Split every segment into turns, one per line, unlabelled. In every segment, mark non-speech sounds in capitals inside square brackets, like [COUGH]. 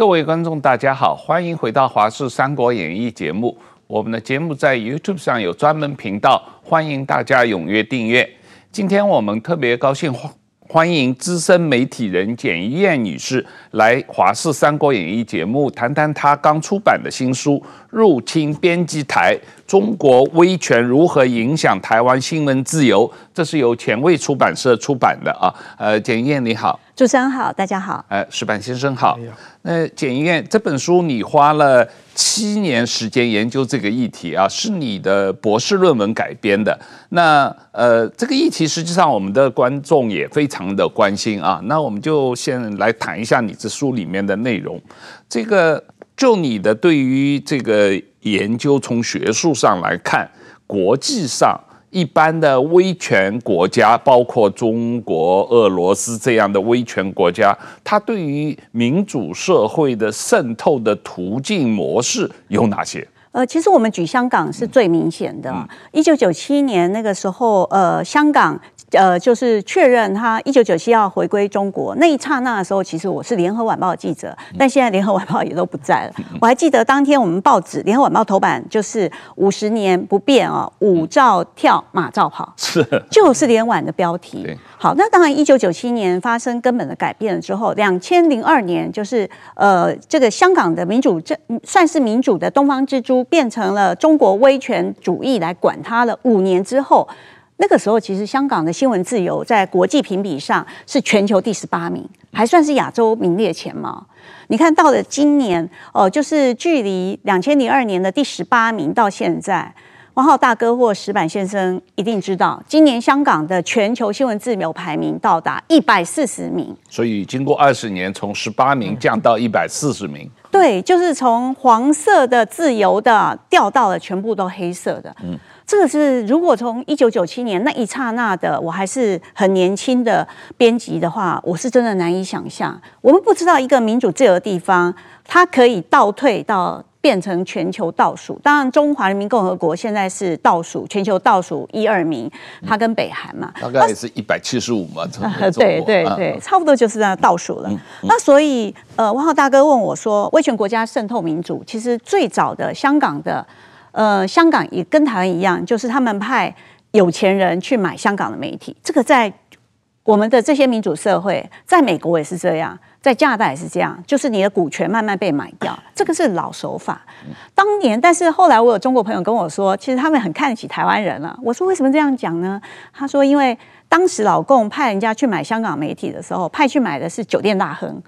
各位观众，大家好，欢迎回到《华视三国演义》节目。我们的节目在 YouTube 上有专门频道，欢迎大家踊跃订阅。今天我们特别高兴欢迎资深媒体人简一燕女士来《华视三国演义》节目，谈谈她刚出版的新书《入侵编辑台：中国威权如何影响台湾新闻自由》，这是由前卫出版社出版的啊。呃，简怡燕你好。
主持人好，大家好。
呃，石板先生好。那简怡燕，这本书你花了七年时间研究这个议题啊，是你的博士论文改编的。那呃，这个议题实际上我们的观众也非常的关心啊。那我们就先来谈一下你这书里面的内容。这个就你的对于这个研究，从学术上来看，国际上。一般的威权国家，包括中国、俄罗斯这样的威权国家，它对于民主社会的渗透的途径模式有哪些？
呃，其实我们举香港是最明显的。一九九七年那个时候，呃，香港。呃，就是确认他一九九七要回归中国那一刹那的时候，其实我是联合晚报记者，但现在联合晚报也都不在了。我还记得当天我们报纸联合晚报头版就是五十年不变哦，五兆跳，马照跑，[LAUGHS] 是就是联晚的标题。好，那当然一九九七年发生根本的改变了之后，两千零二年就是呃，这个香港的民主这算是民主的东方之珠，变成了中国威权主义来管它了。五年之后。那个时候，其实香港的新闻自由在国际评比上是全球第十八名，还算是亚洲名列前茅。你看到了今年，哦，就是距离两千零二年的第十八名到现在，汪浩大哥或石板先生一定知道，今年香港的全球新闻自由排名到达一百四十名。
所以经过二十年，从十八名降到一百四十名。
对，就是从黄色的自由的掉到了全部都黑色的。嗯。这个是如果从一九九七年那一刹那的，我还是很年轻的编辑的话，我是真的难以想象。我们不知道一个民主自由的地方，它可以倒退到变成全球倒数。当然，中华人民共和国现在是倒数，全球倒数一二名，它跟北韩嘛，
大概也是一百七十五嘛。[LAUGHS]
对对对，差不多就是在倒数了。嗯嗯、那所以，呃，汪浩大哥问我说，威权国家渗透民主，其实最早的香港的。呃，香港也跟台湾一样，就是他们派有钱人去买香港的媒体。这个在我们的这些民主社会，在美国也是这样，在加拿大也是这样，就是你的股权慢慢被买掉，这个是老手法。当年，但是后来我有中国朋友跟我说，其实他们很看得起台湾人了。我说为什么这样讲呢？他说，因为当时老共派人家去买香港媒体的时候，派去买的是酒店大亨。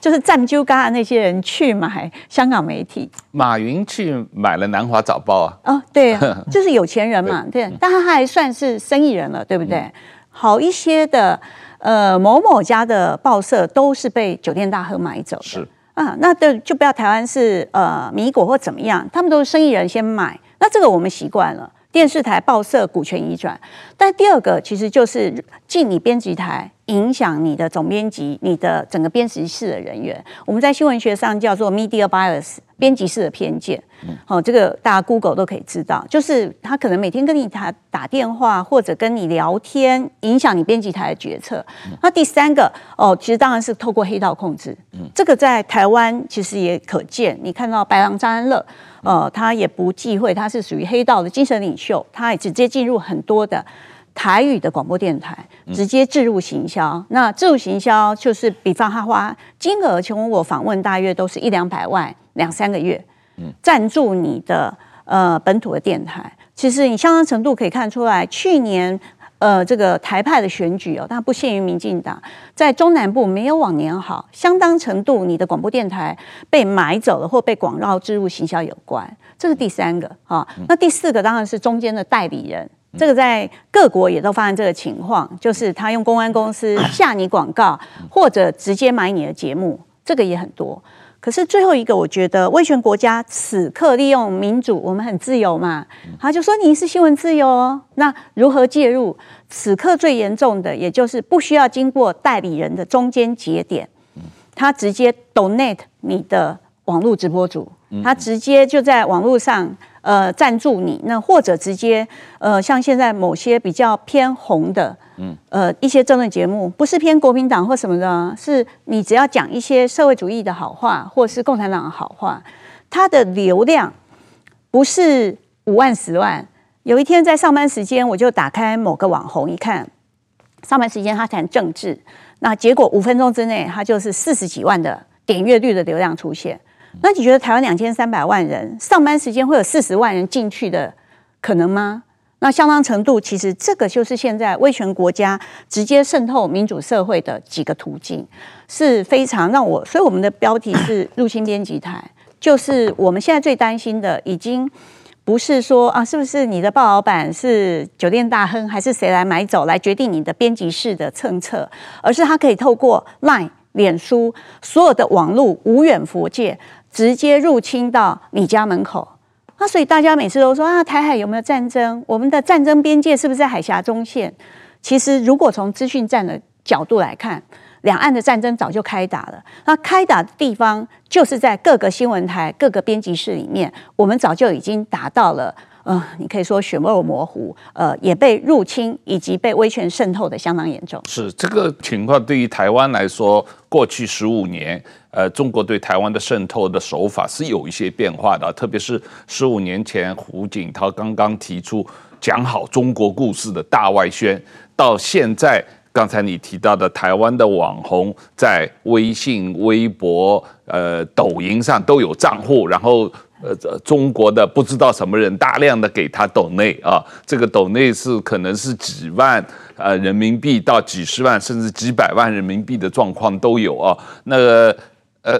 就是占鸠嘎的那些人去买香港媒体，
马云去买了《南华早报》啊。
哦，对，[LAUGHS] 就是有钱人嘛，对，但他还算是生意人了，对不对？嗯、好一些的，呃，某某家的报社都是被酒店大亨买走的。是啊，那对就不要台湾是呃米果或怎么样，他们都是生意人先买，那这个我们习惯了。电视台、报社股权移转，但第二个其实就是进你编辑台，影响你的总编辑、你的整个编辑室的人员。我们在新闻学上叫做 media bias，编辑室的偏见。好，这个大家 Google 都可以知道，就是他可能每天跟你打打电话或者跟你聊天，影响你编辑台的决策。那第三个哦，其实当然是透过黑道控制。这个在台湾其实也可见，你看到白狼张安乐。呃，他也不忌讳，他是属于黑道的精神领袖，他也直接进入很多的台语的广播电台，直接置入行销。嗯、那置入行销就是，比方他花金额，从我访问大约都是一两百万，两三个月，赞助你的呃本土的电台。其实你相当程度可以看出来，去年。呃，这个台派的选举哦，它不限于民进党，在中南部没有往年好，相当程度你的广播电台被买走了，或被广告植入行销有关，这是第三个啊。那第四个当然是中间的代理人，这个在各国也都发生这个情况，就是他用公安公司下你广告，或者直接买你的节目，这个也很多。可是最后一个，我觉得威权国家此刻利用民主，我们很自由嘛，他就说你是新闻自由哦，那如何介入？此刻最严重的，也就是不需要经过代理人的中间节点，他直接 donate 你的网络直播主，他直接就在网络上呃赞助你，那或者直接呃像现在某些比较偏红的，嗯呃一些政论节目，不是偏国民党或什么的，是你只要讲一些社会主义的好话，或是共产党的好话，它的流量不是五万十万。有一天在上班时间，我就打开某个网红一看，上班时间他谈政治，那结果五分钟之内，他就是四十几万的点阅率的流量出现。那你觉得台湾两千三百万人上班时间会有四十万人进去的可能吗？那相当程度，其实这个就是现在威权国家直接渗透民主社会的几个途径，是非常让我。所以我们的标题是入侵编辑台，就是我们现在最担心的，已经不是说啊，是不是你的报老板是酒店大亨，还是谁来买走来决定你的编辑室的政策，而是他可以透过 Line、脸书所有的网络无远弗届。直接入侵到你家门口，那所以大家每次都说啊，台海有没有战争？我们的战争边界是不是在海峡中线？其实，如果从资讯战的角度来看，两岸的战争早就开打了。那开打的地方就是在各个新闻台、各个编辑室里面，我们早就已经达到了。呃，你可以说血肉模糊，呃，也被入侵以及被威权渗透的相当严重。
是这个情况，对于台湾来说，过去十五年，呃，中国对台湾的渗透的手法是有一些变化的，特别是十五年前胡锦涛刚刚提出讲好中国故事的大外宣，到现在，刚才你提到的台湾的网红在微信、微博、呃，抖音上都有账户，然后。呃，中国的不知道什么人大量的给他抖内啊，这个抖内是可能是几万呃人民币到几十万甚至几百万人民币的状况都有啊。那个呃，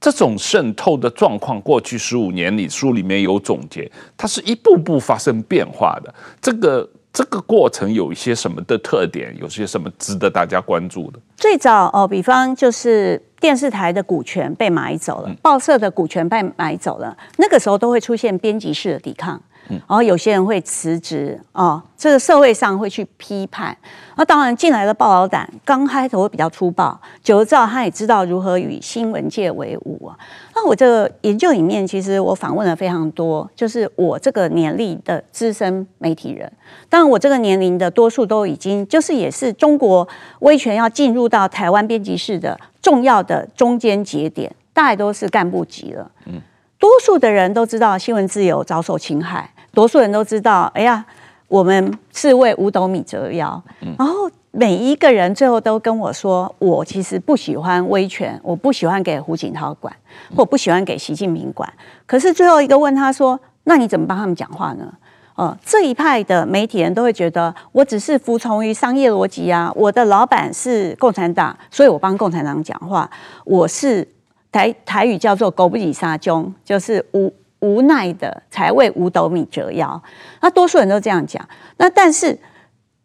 这种渗透的状况，过去十五年里书里面有总结，它是一步步发生变化的。这个这个过程有一些什么的特点？有些什么值得大家关注的？
最早哦，比方就是。电视台的股权被买走了，报社的股权被买走了，那个时候都会出现编辑式的抵抗。然后有些人会辞职哦，这个社会上会去批判。那当然进来的报道党刚开头会比较粗暴，久了之后他也知道如何与新闻界为伍啊。那我这个研究里面，其实我访问了非常多，就是我这个年龄的资深媒体人。当然我这个年龄的多数都已经就是也是中国威权要进入到台湾编辑室的重要的中间节点，大概都是干部级了。嗯，多数的人都知道新闻自由遭受侵害。多数人都知道，哎呀，我们是为五斗米折腰。然后每一个人最后都跟我说，我其实不喜欢威权，我不喜欢给胡锦涛管，或不喜欢给习近平管。可是最后一个问他说，那你怎么帮他们讲话呢？哦，这一派的媒体人都会觉得，我只是服从于商业逻辑啊，我的老板是共产党，所以我帮共产党讲话。我是台台语叫做狗不理沙中，就是无。无奈的才为五斗米折腰，那多数人都这样讲。那但是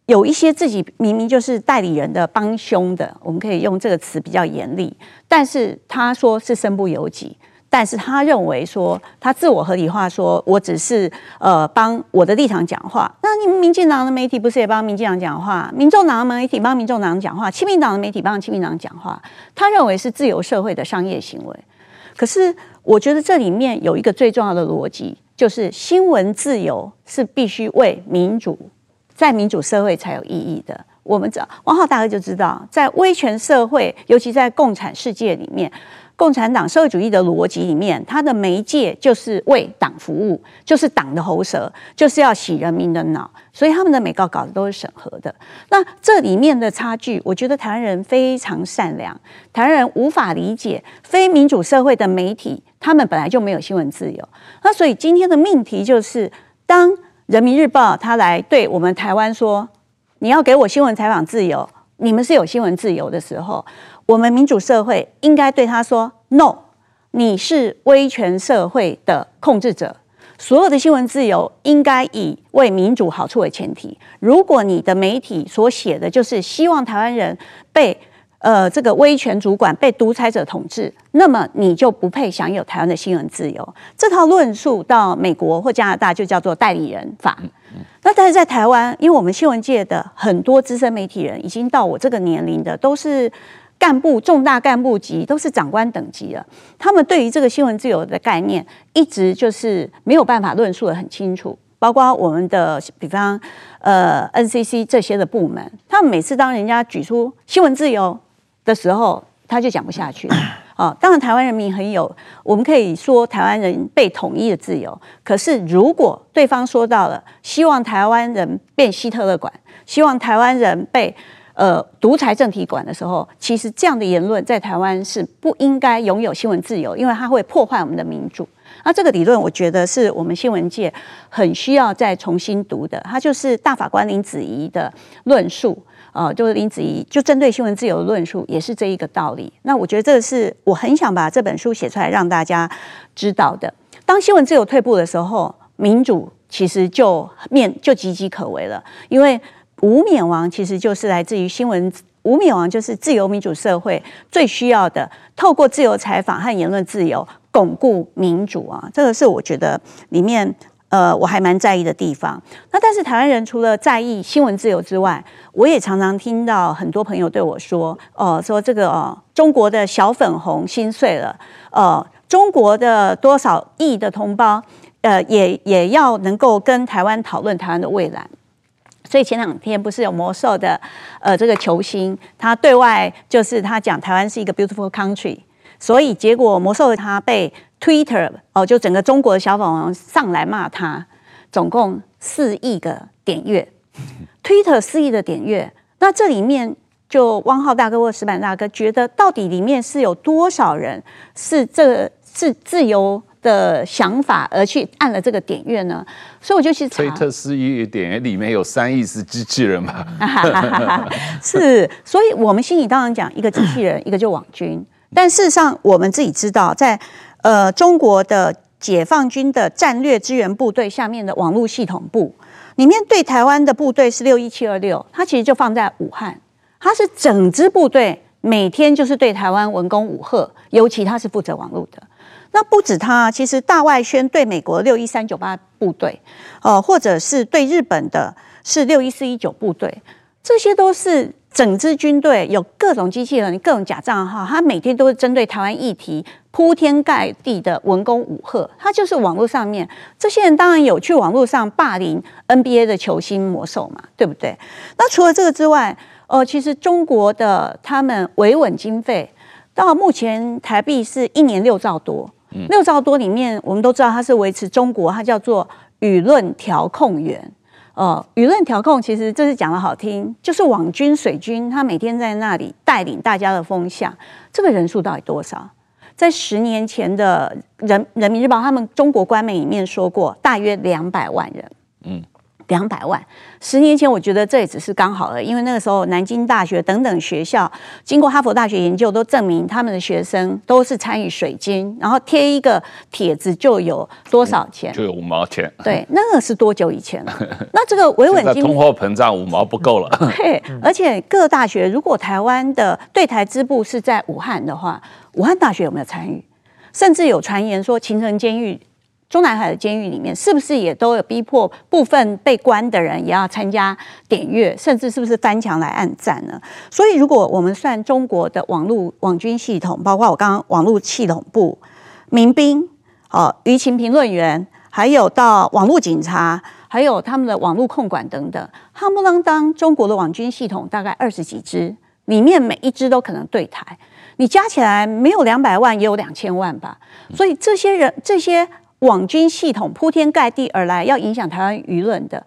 有一些自己明明就是代理人的帮凶的，我们可以用这个词比较严厉。但是他说是身不由己，但是他认为说他自我合理化，说我只是呃帮我的立场讲话。那你们民进党的媒体不是也帮民进党讲话？民众党的媒体帮民众党讲话？亲民党的媒体帮亲民党讲话？他认为是自由社会的商业行为。可是，我觉得这里面有一个最重要的逻辑，就是新闻自由是必须为民主，在民主社会才有意义的。我们知道，王浩大哥就知道，在威权社会，尤其在共产世界里面。共产党社会主义的逻辑里面，它的媒介就是为党服务，就是党的喉舌，就是要洗人民的脑，所以他们的每稿稿子都是审核的。那这里面的差距，我觉得台湾人非常善良，台湾人无法理解非民主社会的媒体，他们本来就没有新闻自由。那所以今天的命题就是，当人民日报他来对我们台湾说，你要给我新闻采访自由，你们是有新闻自由的时候。我们民主社会应该对他说：“No，你是威权社会的控制者。所有的新闻自由应该以为民主好处为前提。如果你的媒体所写的就是希望台湾人被呃这个威权主管、被独裁者统治，那么你就不配享有台湾的新闻自由。这套论述到美国或加拿大就叫做代理人法。那但是在台湾，因为我们新闻界的很多资深媒体人已经到我这个年龄的都是。干部、重大干部级都是长官等级了，他们对于这个新闻自由的概念，一直就是没有办法论述的很清楚。包括我们的，比方呃 NCC 这些的部门，他们每次当人家举出新闻自由的时候，他就讲不下去。啊，[CLEARS THROAT] 当然台湾人民很有，我们可以说台湾人被统一的自由。可是如果对方说到了希望台湾人变希特勒管，希望台湾人被呃独裁政体管的时候，其实这样的言论在台湾是不应该拥有新闻自由，因为它会破坏我们的民主。那这个理论，我觉得是我们新闻界很需要再重新读的。它就是大法官林子怡的论述。呃，就是林子怡就针对新闻自由的论述，也是这一个道理。那我觉得这个是我很想把这本书写出来让大家知道的。当新闻自由退步的时候，民主其实就面就岌岌可危了。因为无冕王其实就是来自于新闻，无冕王就是自由民主社会最需要的，透过自由采访和言论自由巩固民主啊。这个是我觉得里面。呃，我还蛮在意的地方。那但是台湾人除了在意新闻自由之外，我也常常听到很多朋友对我说：“哦，说这个哦，中国的小粉红心碎了。呃，中国的多少亿的同胞，呃，也也要能够跟台湾讨论台湾的未来。”所以前两天不是有魔兽的呃这个球星，他对外就是他讲台湾是一个 beautiful country，所以结果魔兽他被。Twitter 哦，就整个中国的小粉红上来骂他，总共四亿个点阅，Twitter [LAUGHS] 四亿的点阅，那这里面就汪浩大哥或石板大哥觉得，到底里面是有多少人是这个是自由的想法而去按了这个点阅呢？所以我就去查
，Twitter 四亿点阅里面有三亿是机器人嘛？[LAUGHS]
是，所以我们心里当然讲一个机器人，[COUGHS] 一个就网军，但事实上我们自己知道在。呃，中国的解放军的战略支援部队下面的网络系统部里面，对台湾的部队是六一七二六，它其实就放在武汉，它是整支部队每天就是对台湾文攻武吓，尤其它是负责网络的。那不止他，其实大外宣对美国六一三九八部队，呃，或者是对日本的是六一四一九部队，这些都是。整支军队有各种机器人、各种假账号，他每天都是针对台湾议题铺天盖地的文攻武吓。他就是网络上面这些人，当然有去网络上霸凌 NBA 的球星魔兽嘛，对不对？那除了这个之外，呃，其实中国的他们维稳经费到目前台币是一年六兆多，六兆多里面我们都知道它是维持中国，它叫做舆论调控员。呃，舆论调控其实这是讲的好听，就是网军、水军，他每天在那里带领大家的风向。这个人数到底多少？在十年前的人人民日报，他们中国官媒里面说过，大约两百万人。嗯。两百万，十年前我觉得这也只是刚好了，因为那个时候南京大学等等学校，经过哈佛大学研究，都证明他们的学生都是参与水军，然后贴一个帖子就有多少钱，
就有五毛钱。
对，那个是多久以前了？那这个 [LAUGHS] 维稳金，
通货膨胀五毛不够了。[LAUGHS]
对，而且各大学如果台湾的对台支部是在武汉的话，武汉大学有没有参与？甚至有传言说秦城监狱。中南海的监狱里面，是不是也都有逼迫部分被关的人也要参加点阅，甚至是不是翻墙来按赞呢？所以，如果我们算中国的网络网军系统，包括我刚刚网络系统部、民兵、哦舆情评论员，还有到网络警察，还有他们的网络控管等等，夯不啷当，中国的网军系统大概二十几支，里面每一支都可能对台，你加起来没有两百万，也有两千万吧。所以这些人这些。网军系统铺天盖地而来，要影响台湾舆论的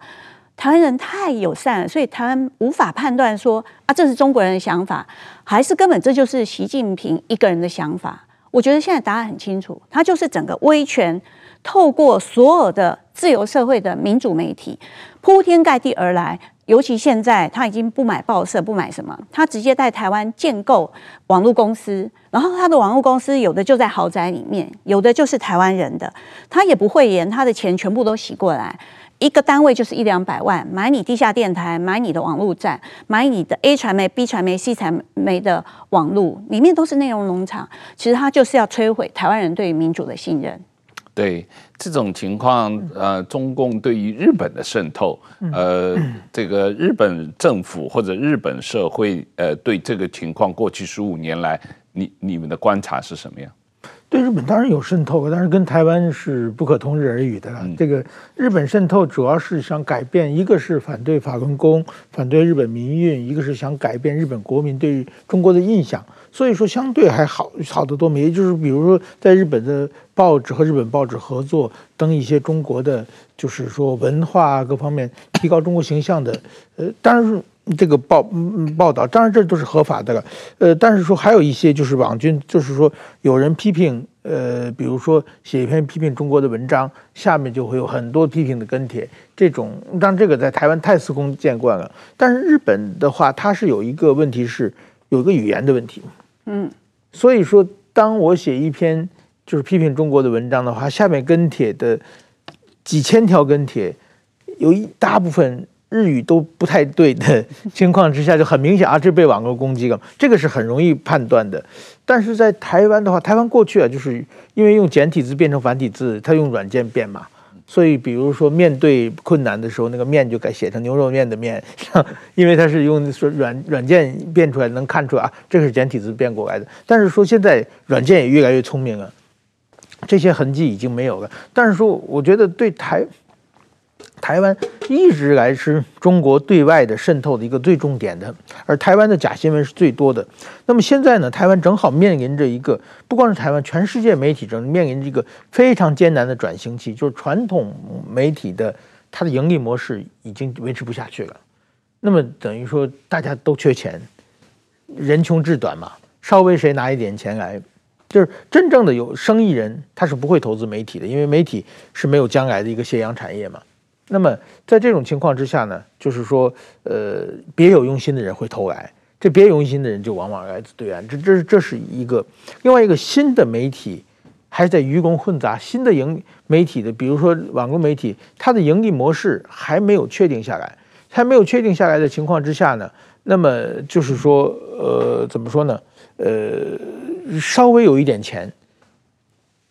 台湾人太友善了，所以台湾无法判断说啊，这是中国人的想法，还是根本这就是习近平一个人的想法。我觉得现在答案很清楚，他就是整个威权透过所有的自由社会的民主媒体铺天盖地而来。尤其现在，他已经不买报社，不买什么，他直接在台湾建构网络公司，然后他的网络公司有的就在豪宅里面，有的就是台湾人的，他也不讳言，他的钱全部都洗过来，一个单位就是一两百万，买你地下电台，买你的网络站，买你的 A 传媒、B 传媒、C 传媒的网络，里面都是内容农场，其实他就是要摧毁台湾人对于民主的信任。
对这种情况，呃，中共对于日本的渗透，呃，这个日本政府或者日本社会，呃，对这个情况，过去十五年来，你你们的观察是什么样？
对日本当然有渗透，但是跟台湾是不可同日而语的。嗯、这个日本渗透主要是想改变，一个是反对法轮功，反对日本民运，一个是想改变日本国民对于中国的印象。所以说相对还好好得多嘛。也就是比如说在日本的报纸和日本报纸合作登一些中国的，就是说文化各方面提高中国形象的。呃，当然。这个报报道，当然这都是合法的了，呃，但是说还有一些就是网军，就是说有人批评，呃，比如说写一篇批评中国的文章，下面就会有很多批评的跟帖，这种当然这个在台湾太司空见惯了，但是日本的话，它是有一个问题是有一个语言的问题，嗯，所以说当我写一篇就是批评中国的文章的话，下面跟帖的几千条跟帖，有一大部分。日语都不太对的情况之下，就很明显啊，这被网络攻击了，这个是很容易判断的。但是在台湾的话，台湾过去啊，就是因为用简体字变成繁体字，它用软件变嘛，所以比如说面对困难的时候，那个面就改写成牛肉面的面，[LAUGHS] 因为它是用说软软件变出来，能看出来啊，这个是简体字变过来的。但是说现在软件也越来越聪明了，这些痕迹已经没有了。但是说，我觉得对台。台湾一直来是中国对外的渗透的一个最重点的，而台湾的假新闻是最多的。那么现在呢，台湾正好面临着一个，不光是台湾，全世界媒体正面临着一个非常艰难的转型期，就是传统媒体的它的盈利模式已经维持不下去了。那么等于说大家都缺钱，人穷志短嘛，稍微谁拿一点钱来，就是真正的有生意人，他是不会投资媒体的，因为媒体是没有将来的一个夕阳产业嘛。那么在这种情况之下呢，就是说，呃，别有用心的人会偷来，这别有用心的人就往往来自对岸，这这这是一个另外一个新的媒体，还在鱼龙混杂，新的营媒体的，比如说网络媒体，它的盈利模式还没有确定下来，还没有确定下来的情况之下呢，那么就是说，呃，怎么说呢？呃，稍微有一点钱。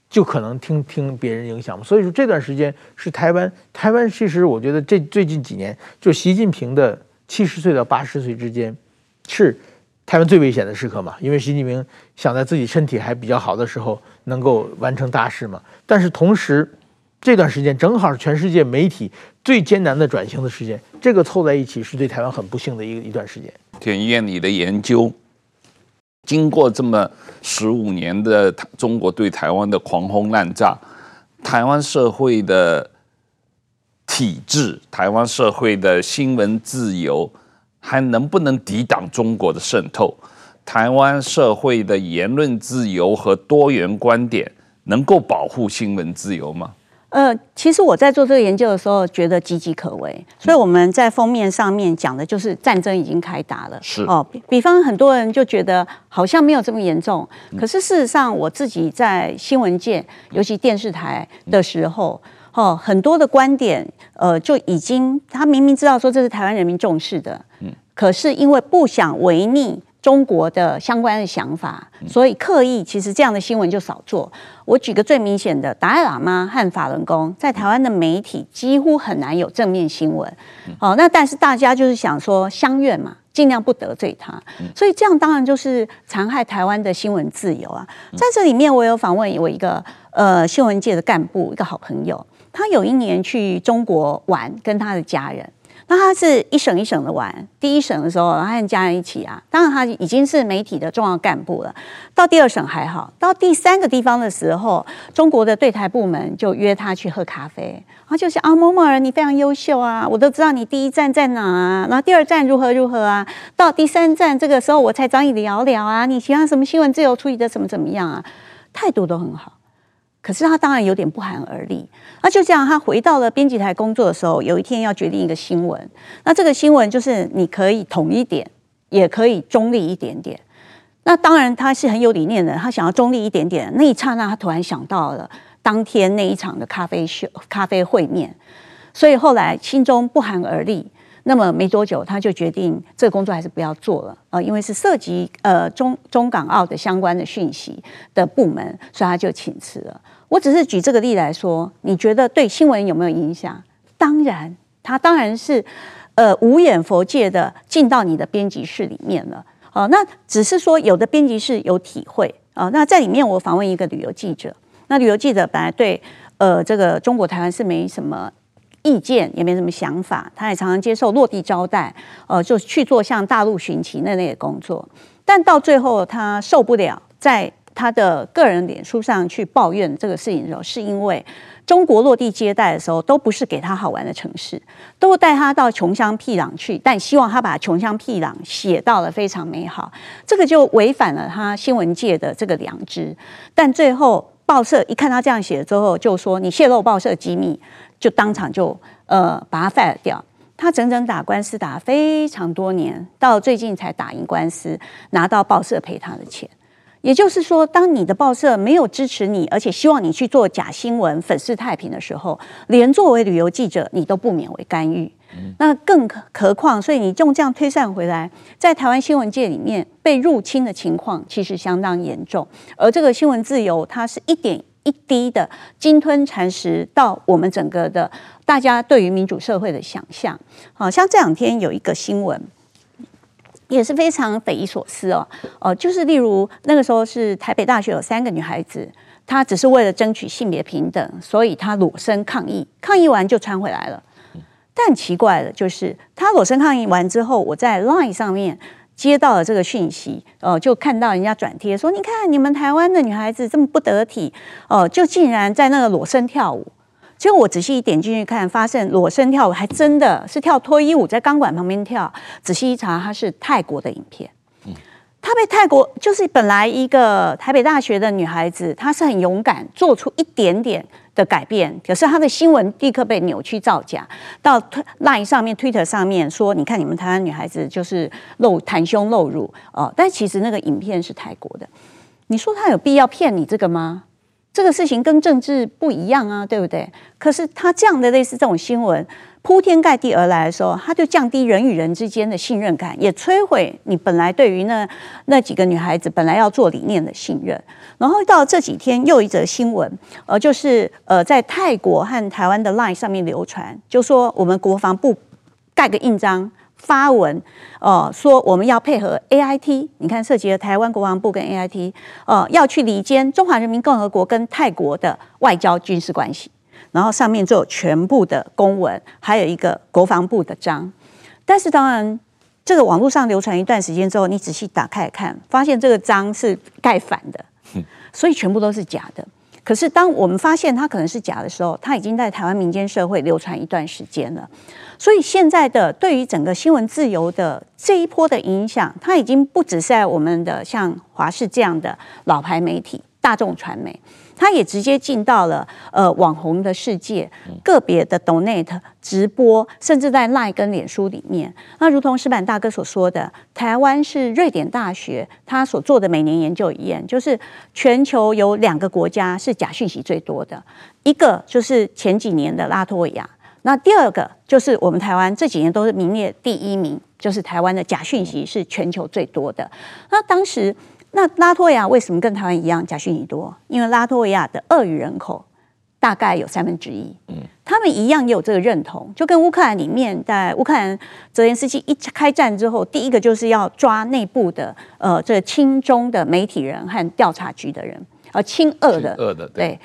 就可能听听别人影响嘛，所以说这段时间是台湾，台湾其实我觉得这最近几年，就习近平的七十岁到八十岁之间，是台湾最危险的时刻嘛，因为习近平想在自己身体还比较好的时候能够完成大事嘛，但是同时这段时间正好是全世界媒体最艰难的转型的时间，这个凑在一起是对台湾很不幸的一一段时间。
田医院，你的研究。经过这么十五年的中国对台湾的狂轰滥炸，台湾社会的体制，台湾社会的新闻自由，还能不能抵挡中国的渗透？台湾社会的言论自由和多元观点，能够保护新闻自由吗？
呃，其实我在做这个研究的时候，觉得岌岌可危，所以我们在封面上面讲的就是战争已经开打了。
是哦，
比，方很多人就觉得好像没有这么严重，可是事实上我自己在新闻界，尤其电视台的时候，哦，很多的观点，呃，就已经他明明知道说这是台湾人民重视的，嗯，可是因为不想违逆。中国的相关的想法，所以刻意其实这样的新闻就少做。我举个最明显的，达赖喇嘛和法轮功，在台湾的媒体几乎很难有正面新闻。哦，那但是大家就是想说相愿嘛，尽量不得罪他，所以这样当然就是残害台湾的新闻自由啊。在这里面，我有访问我一个呃新闻界的干部，一个好朋友，他有一年去中国玩，跟他的家人。那他是一省一省的玩，第一省的时候，他和家人一起啊。当然他已经是媒体的重要干部了。到第二省还好，到第三个地方的时候，中国的对台部门就约他去喝咖啡。然后就是啊，某某人你非常优秀啊，我都知道你第一站在哪啊，然后第二站如何如何啊，到第三站这个时候我才找你聊聊啊，你喜欢什么新闻自由处理的怎么怎么样啊，态度都很好。可是他当然有点不寒而栗。那就这样，他回到了编辑台工作的时候，有一天要决定一个新闻。那这个新闻就是你可以统一点，也可以中立一点点。那当然他是很有理念的，他想要中立一点点。那一刹那，他突然想到了当天那一场的咖啡秀、咖啡会面，所以后来心中不寒而栗。那么没多久，他就决定这个工作还是不要做了，呃，因为是涉及呃中中港澳的相关的讯息的部门，所以他就请辞了。我只是举这个例来说，你觉得对新闻有没有影响？当然，他当然是呃无眼佛界的进到你的编辑室里面了。哦，那只是说有的编辑室有体会啊、那在里面我访问一个旅游记者，那旅游记者本来对呃这个中国台湾是没什么意见，也没什么想法，他也常常接受落地招待，呃，就去做像大陆寻奇那类的工作。但到最后他受不了，在他的个人脸书上去抱怨这个事情的时候，是因为。中国落地接待的时候，都不是给他好玩的城市，都带他到穷乡僻壤去，但希望他把穷乡僻壤写到了非常美好，这个就违反了他新闻界的这个良知。但最后报社一看他这样写了之后，就说你泄露报社机密，就当场就呃把他 fire 掉。他整整打官司打非常多年，到最近才打赢官司，拿到报社赔他的钱。也就是说，当你的报社没有支持你，而且希望你去做假新闻、粉饰太平的时候，连作为旅游记者，你都不免为干预。那更何况，所以你用这样推算回来，在台湾新闻界里面被入侵的情况其实相当严重。而这个新闻自由，它是一点一滴的鲸吞蚕食到我们整个的大家对于民主社会的想象。好像这两天有一个新闻。也是非常匪夷所思哦，哦，就是例如那个时候是台北大学有三个女孩子，她只是为了争取性别平等，所以她裸身抗议，抗议完就穿回来了。但奇怪的就是，她裸身抗议完之后，我在 Line 上面接到了这个讯息，呃，就看到人家转贴说，你看你们台湾的女孩子这么不得体，哦、呃，就竟然在那个裸身跳舞。结果我仔细一点进去看，发现裸身跳舞还真的是跳脱衣舞，在钢管旁边跳。仔细一查，它是泰国的影片。她被泰国就是本来一个台北大学的女孩子，她是很勇敢，做出一点点的改变。可是她的新闻立刻被扭曲造假，到 Line 上面、Twitter 上面说：“你看你们台湾女孩子就是露袒胸露乳哦。”但其实那个影片是泰国的。你说她有必要骗你这个吗？这个事情跟政治不一样啊，对不对？可是他这样的类似这种新闻铺天盖地而来的时候，他就降低人与人之间的信任感，也摧毁你本来对于那那几个女孩子本来要做理念的信任。然后到这几天又一则新闻，呃，就是呃在泰国和台湾的 LINE 上面流传，就说我们国防部盖个印章。发文，呃，说我们要配合 AIT，你看涉及了台湾国防部跟 AIT，呃，要去离间中华人民共和国跟泰国的外交军事关系，然后上面就有全部的公文，还有一个国防部的章。但是当然，这个网络上流传一段时间之后，你仔细打开来看，发现这个章是盖反的，所以全部都是假的。可是当我们发现它可能是假的时候，它已经在台湾民间社会流传一段时间了。所以现在的对于整个新闻自由的这一波的影响，它已经不只是在我们的像华视这样的老牌媒体、大众传媒，它也直接进到了呃网红的世界、个别的 Donate 直播，甚至在 Line 跟脸书里面。那如同石板大哥所说的，台湾是瑞典大学他所做的每年研究一样，就是全球有两个国家是假讯息最多的，一个就是前几年的拉脱维亚。那第二个就是我们台湾这几年都是名列第一名，就是台湾的假讯息是全球最多的。那当时，那拉脱维亚为什么跟台湾一样假讯息多？因为拉脱维亚的俄语人口大概有三分之一，嗯，他们一样也有这个认同，就跟乌克兰里面，在乌克兰泽连斯基一开战之后，第一个就是要抓内部的呃这亲中的媒体人和调查局的人，而亲俄的，俄的对。对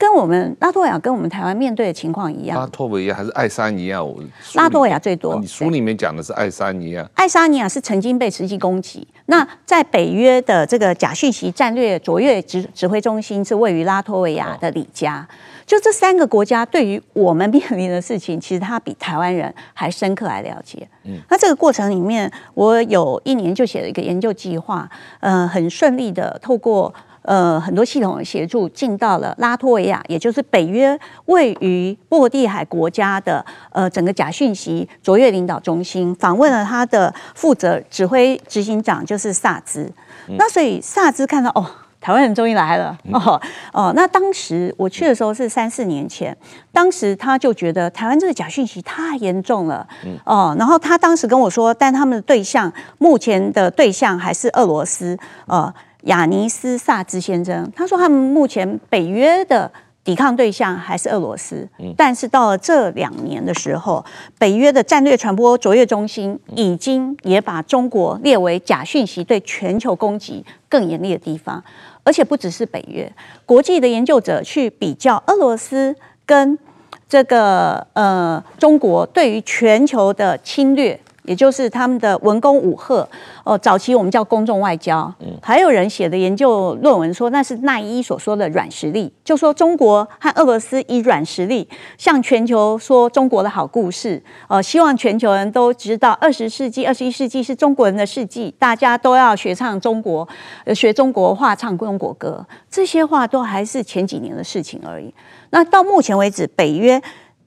跟我们拉脱维亚跟我们台湾面对的情况一样，
拉脱维亚还是爱沙尼亚？我
拉脱维亚最多。
你书里面讲的是爱沙尼亚。
爱沙尼亚是曾经被实际攻击。那在北约的这个假讯息战略卓越指指挥中心是位于拉脱维亚的里加。就这三个国家对于我们面临的事情，其实他比台湾人还深刻来了解。嗯，那这个过程里面，我有一年就写了一个研究计划，呃，很顺利的透过。呃，很多系统的协助进到了拉脱维亚，也就是北约位于波罗的海国家的呃整个假讯息卓越领导中心，访问了他的负责指挥执行长，就是萨兹。嗯、那所以萨兹看到哦，台湾人终于来了哦哦。那当时我去的时候是三四年前，当时他就觉得台湾这个假讯息太严重了哦。然后他当时跟我说，但他们的对象目前的对象还是俄罗斯呃。亚尼斯·萨兹先生他说：“他们目前北约的抵抗对象还是俄罗斯。但是到了这两年的时候，北约的战略传播卓越中心已经也把中国列为假讯息对全球攻击更严厉的地方。而且不只是北约，国际的研究者去比较俄罗斯跟这个呃中国对于全球的侵略。也就是他们的文攻武吓，哦，早期我们叫公众外交，还有人写的研究论文说那是奈伊所说的软实力，就说中国和俄罗斯以软实力向全球说中国的好故事，呃，希望全球人都知道二十世纪、二十一世纪是中国人的世纪，大家都要学唱中国，学中国话，唱中国歌，这些话都还是前几年的事情而已。那到目前为止，北约。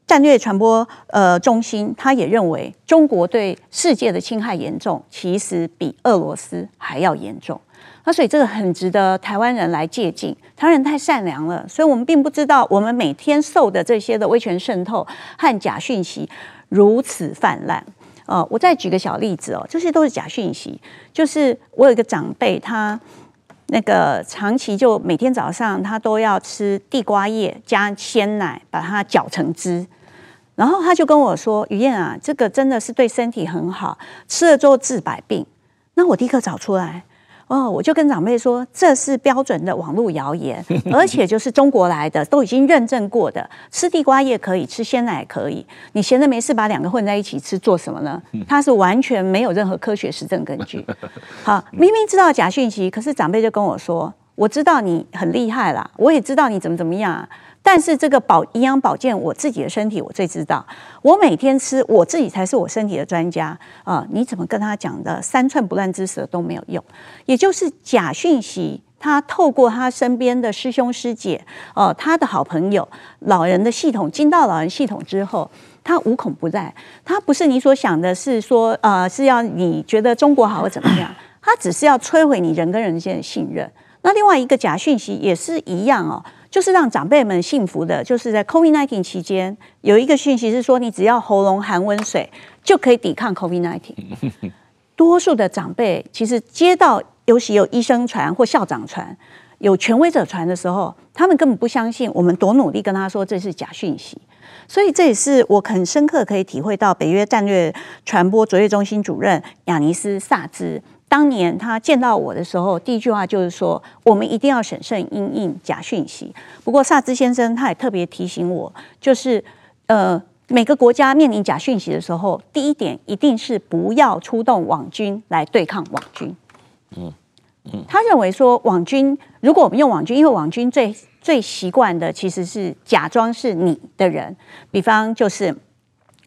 战略传播呃中心，他也认为中国对世界的侵害严重，其实比俄罗斯还要严重。那所以这个很值得台湾人来借鉴。台湾人太善良了，所以我们并不知道我们每天受的这些的威权渗透和假讯息如此泛滥。呃，我再举个小例子哦，这些都是假讯息。就是我有一个长辈，他。那个长期就每天早上他都要吃地瓜叶加鲜奶，把它搅成汁，然后他就跟我说：“雨燕啊，这个真的是对身体很好，吃了之后治百病。”那我立刻找出来。哦，我就跟长辈说，这是标准的网络谣言，[LAUGHS] 而且就是中国来的，都已经认证过的。吃地瓜叶可以，吃鲜奶可以。你闲着没事把两个混在一起吃，做什么呢？它是完全没有任何科学实证根据。[LAUGHS] 好，明明知道假讯息，可是长辈就跟我说，我知道你很厉害啦，我也知道你怎么怎么样。但是这个保营养保健，我自己的身体我最知道。我每天吃，我自己才是我身体的专家啊！你怎么跟他讲的三寸不烂之舌都没有用。也就是假讯息，他透过他身边的师兄师姐，哦、他的好朋友、老人的系统进到老人系统之后，他无孔不在。他不是你所想的，是说呃，是要你觉得中国好或怎么样？他只是要摧毁你人跟人之间的信任。那另外一个假讯息也是一样哦。就是让长辈们幸福的，就是在 COVID-19 期间，有一个讯息是说，你只要喉咙含温水就可以抵抗 COVID-19。[LAUGHS] 多数的长辈其实接到，尤其有医生传或校长传、有权威者传的时候，他们根本不相信。我们多努力跟他说这是假讯息，所以这也是我很深刻可以体会到北约战略传播卓越中心主任亚尼斯·萨兹。当年他见到我的时候，第一句话就是说：“我们一定要审慎因应假讯息。”不过萨兹先生他也特别提醒我，就是呃，每个国家面临假讯息的时候，第一点一定是不要出动网军来对抗网军。嗯嗯，他认为说网军，如果我们用网军，因为网军最最习惯的其实是假装是你的人，比方就是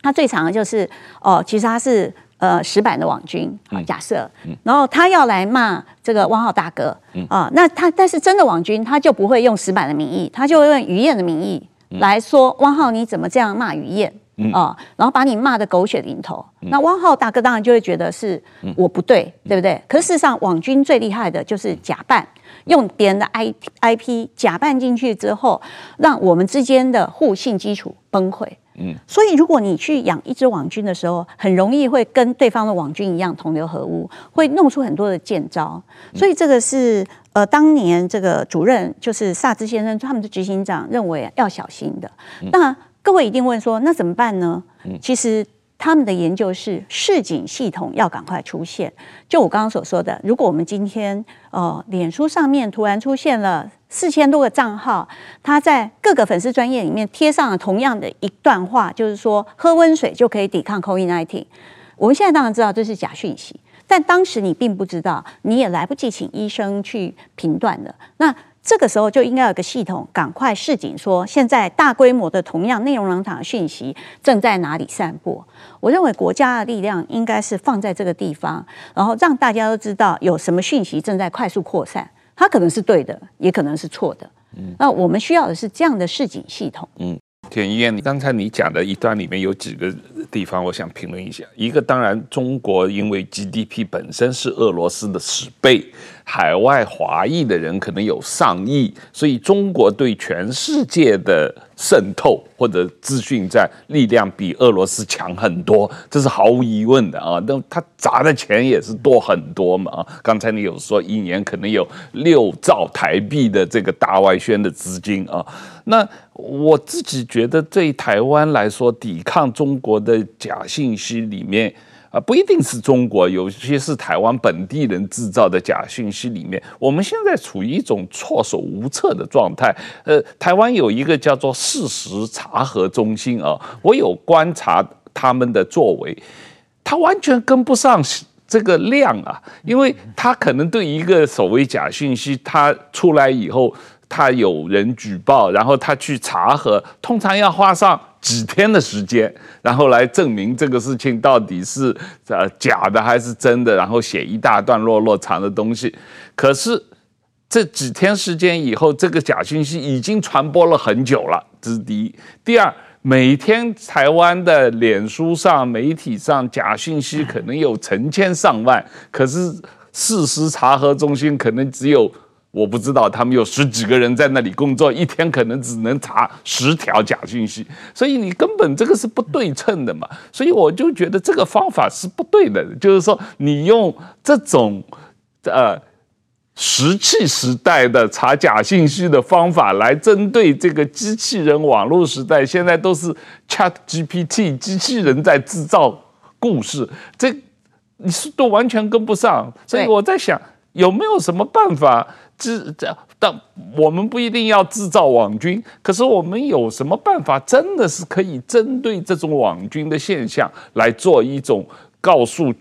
他最常的就是哦，其实他是。呃，石板的网军，假设，然后他要来骂这个汪浩大哥，啊，那他但是真的网军，他就不会用石板的名义，他就会用于燕的名义来说，汪浩你怎么这样骂于燕啊？然后把你骂得狗血淋头，那汪浩大哥当然就会觉得是我不对，对不对？可是事实上，网军最厉害的就是假扮，用别人的 I I P 假扮进去之后，让我们之间的互信基础崩溃。嗯，所以如果你去养一只网军的时候，很容易会跟对方的网军一样同流合污，会弄出很多的见招。所以这个是呃，当年这个主任就是萨兹先生他们的执行长认为要小心的。那各位一定问说，那怎么办呢？其实。他们的研究是市警系统要赶快出现。就我刚刚所说的，如果我们今天呃，脸书上面突然出现了四千多个账号，他在各个粉丝专页里面贴上了同样的一段话，就是说喝温水就可以抵抗 COVID-19。我们现在当然知道这是假讯息，但当时你并不知道，你也来不及请医生去评断的。那这个时候就应该有个系统，赶快示警说，现在大规模的同样内容农场的讯息正在哪里散播。我认为国家的力量应该是放在这个地方，然后让大家都知道有什么讯息正在快速扩散，它可能是对的，也可能是错的。嗯，那我们需要的是这样的示警系统。嗯。
田议员，刚才你讲的一段里面有几个地方，我想评论一下。一个当然，中国因为 GDP 本身是俄罗斯的十倍，海外华裔的人可能有上亿，所以中国对全世界的渗透或者资讯战力量比俄罗斯强很多，这是毫无疑问的啊。那他砸的钱也是多很多嘛啊。刚才你有说一年可能有六兆台币的这个大外宣的资金啊，那。我自己觉得，对台湾来说，抵抗中国的假信息里面啊，不一定是中国，有些是台湾本地人制造的假信息里面，我们现在处于一种措手无策的状态。呃，台湾有一个叫做事实查核中心啊，我有观察他们的作为，他完全跟不上这个量啊，因为他可能对一个所谓假信息，他出来以后。他有人举报，然后他去查核，通常要花上几天的时间，然后来证明这个事情到底是呃假的还是真的，然后写一大段落落长的东西。可是这几天时间以后，这个假信息已经传播了很久了，这是第一。第二，每天台湾的脸书上、媒体上假信息可能有成千上万，可是事实查核中心可能只有。我不知道他们有十几个人在那里工作，一天可能只能查十条假信息，所以你根本这个是不对称的嘛。所以我就觉得这个方法是不对的，就是说你用这种呃石器时代的查假信息的方法来针对这个机器人网络时代，现在都是 Chat GPT 机器人在制造故事，这你是都完全跟不上。所以我在想，有没有什么办法？制这，但我们不一定要制造网军，可是我们有什么办法，真的是可以针对这种网军的现象来做一种告诉，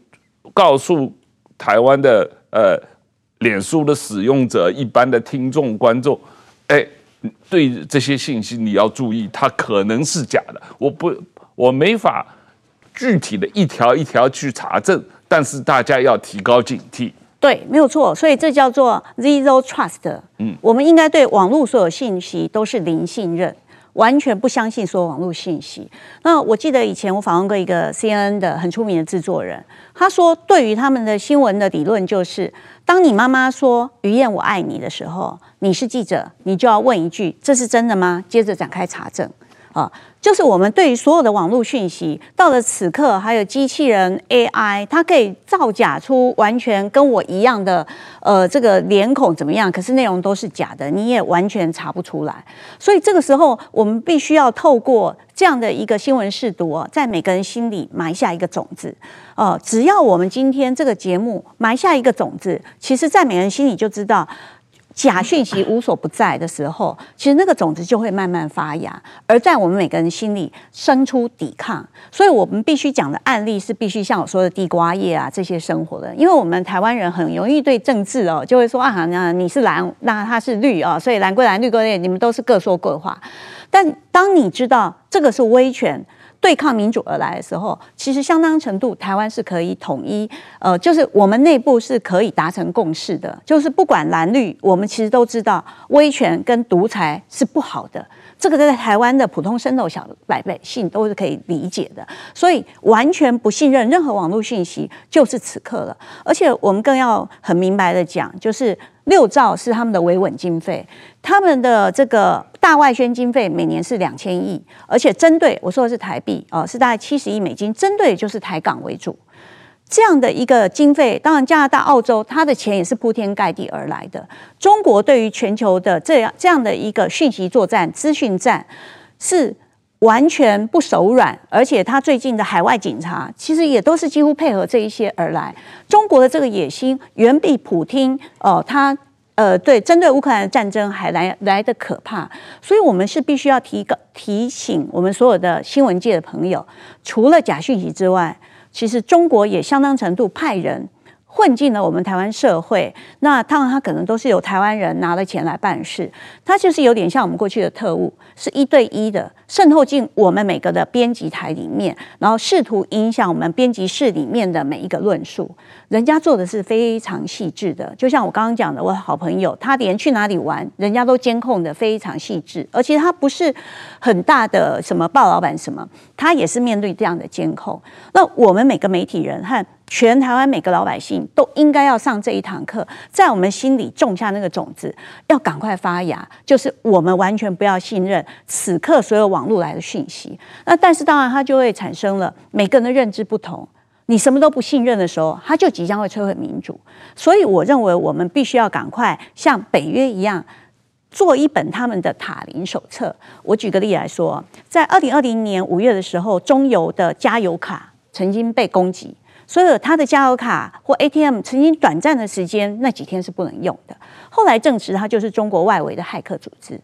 告诉台湾的呃，脸书的使用者、一般的听众观众，哎，对这些信息你要注意，它可能是假的。我不，我没法具体的一条一条去查证，但是大家要提高警惕。
对，没有错，所以这叫做 zero trust。嗯，我们应该对网络所有信息都是零信任，完全不相信所有网络信息。那我记得以前我访问过一个 CNN 的很出名的制作人，他说，对于他们的新闻的理论就是，当你妈妈说“于燕我爱你”的时候，你是记者，你就要问一句：“这是真的吗？”接着展开查证。啊，就是我们对于所有的网络讯息，到了此刻，还有机器人 AI，它可以造假出完全跟我一样的，呃，这个脸孔怎么样？可是内容都是假的，你也完全查不出来。所以这个时候，我们必须要透过这样的一个新闻试读，在每个人心里埋下一个种子。呃，只要我们今天这个节目埋下一个种子，其实，在每个人心里就知道。假讯息无所不在的时候，其实那个种子就会慢慢发芽，而在我们每个人心里生出抵抗。所以我们必须讲的案例是必须像我说的地瓜叶啊这些生活的，因为我们台湾人很容易对政治哦就会说啊，那你是蓝，那他是绿啊，所以蓝归蓝，绿归绿，你们都是各说各话。但当你知道这个是威权。对抗民主而来的时候，其实相当程度台湾是可以统一，呃，就是我们内部是可以达成共识的，就是不管蓝绿，我们其实都知道威权跟独裁是不好的，这个在台湾的普通生活小百姓都是可以理解的，所以完全不信任任何网络讯息就是此刻了，而且我们更要很明白的讲，就是六兆是他们的维稳经费，他们的这个。大外宣经费每年是两千亿，而且针对我说的是台币哦，是大概七十亿美金，针对就是台港为主这样的一个经费。当然，加拿大、澳洲，它的钱也是铺天盖地而来的。中国对于全球的这样这样的一个讯息作战、资讯战是完全不手软，而且他最近的海外警察其实也都是几乎配合这一些而来。中国的这个野心远比普丁哦，他。呃，对，针对乌克兰的战争还来来的可怕，所以我们是必须要提个提醒我们所有的新闻界的朋友，除了假讯息之外，其实中国也相当程度派人。混进了我们台湾社会，那当然他可能都是由台湾人拿了钱来办事，他就是有点像我们过去的特务，是一对一的渗透进我们每个的编辑台里面，然后试图影响我们编辑室里面的每一个论述。人家做的是非常细致的，就像我刚刚讲的，我好朋友他连去哪里玩，人家都监控的非常细致，而且他不是很大的什么报老板什么，他也是面对这样的监控。那我们每个媒体人和全台湾每个老百姓都应该要上这一堂课，在我们心里种下那个种子，要赶快发芽。就是我们完全不要信任此刻所有网络来的讯息。那但是当然，它就会产生了每个人的认知不同。你什么都不信任的时候，它就即将会摧毁民主。所以我认为我们必须要赶快像北约一样。做一本他们的塔林手册。我举个例来说，在二零二零年五月的时候，中油的加油卡曾经被攻击，所以他的加油卡或 ATM 曾经短暂的时间那几天是不能用的。后来证实，他就是中国外围的骇客组织。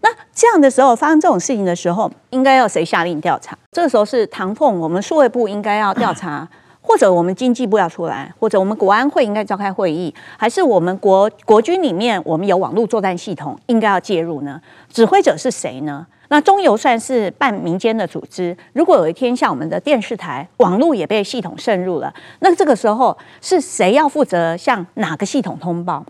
那这样的时候发生这种事情的时候，应该要谁下令调查？这个时候是唐凤，我们数位部应该要调查。[LAUGHS] 或者我们经济部要出来，或者我们国安会应该召开会议，还是我们国国军里面我们有网络作战系统应该要介入呢？指挥者是谁呢？那中油算是半民间的组织，如果有一天像我们的电视台网络也被系统渗入了，那这个时候是谁要负责向哪个系统通报？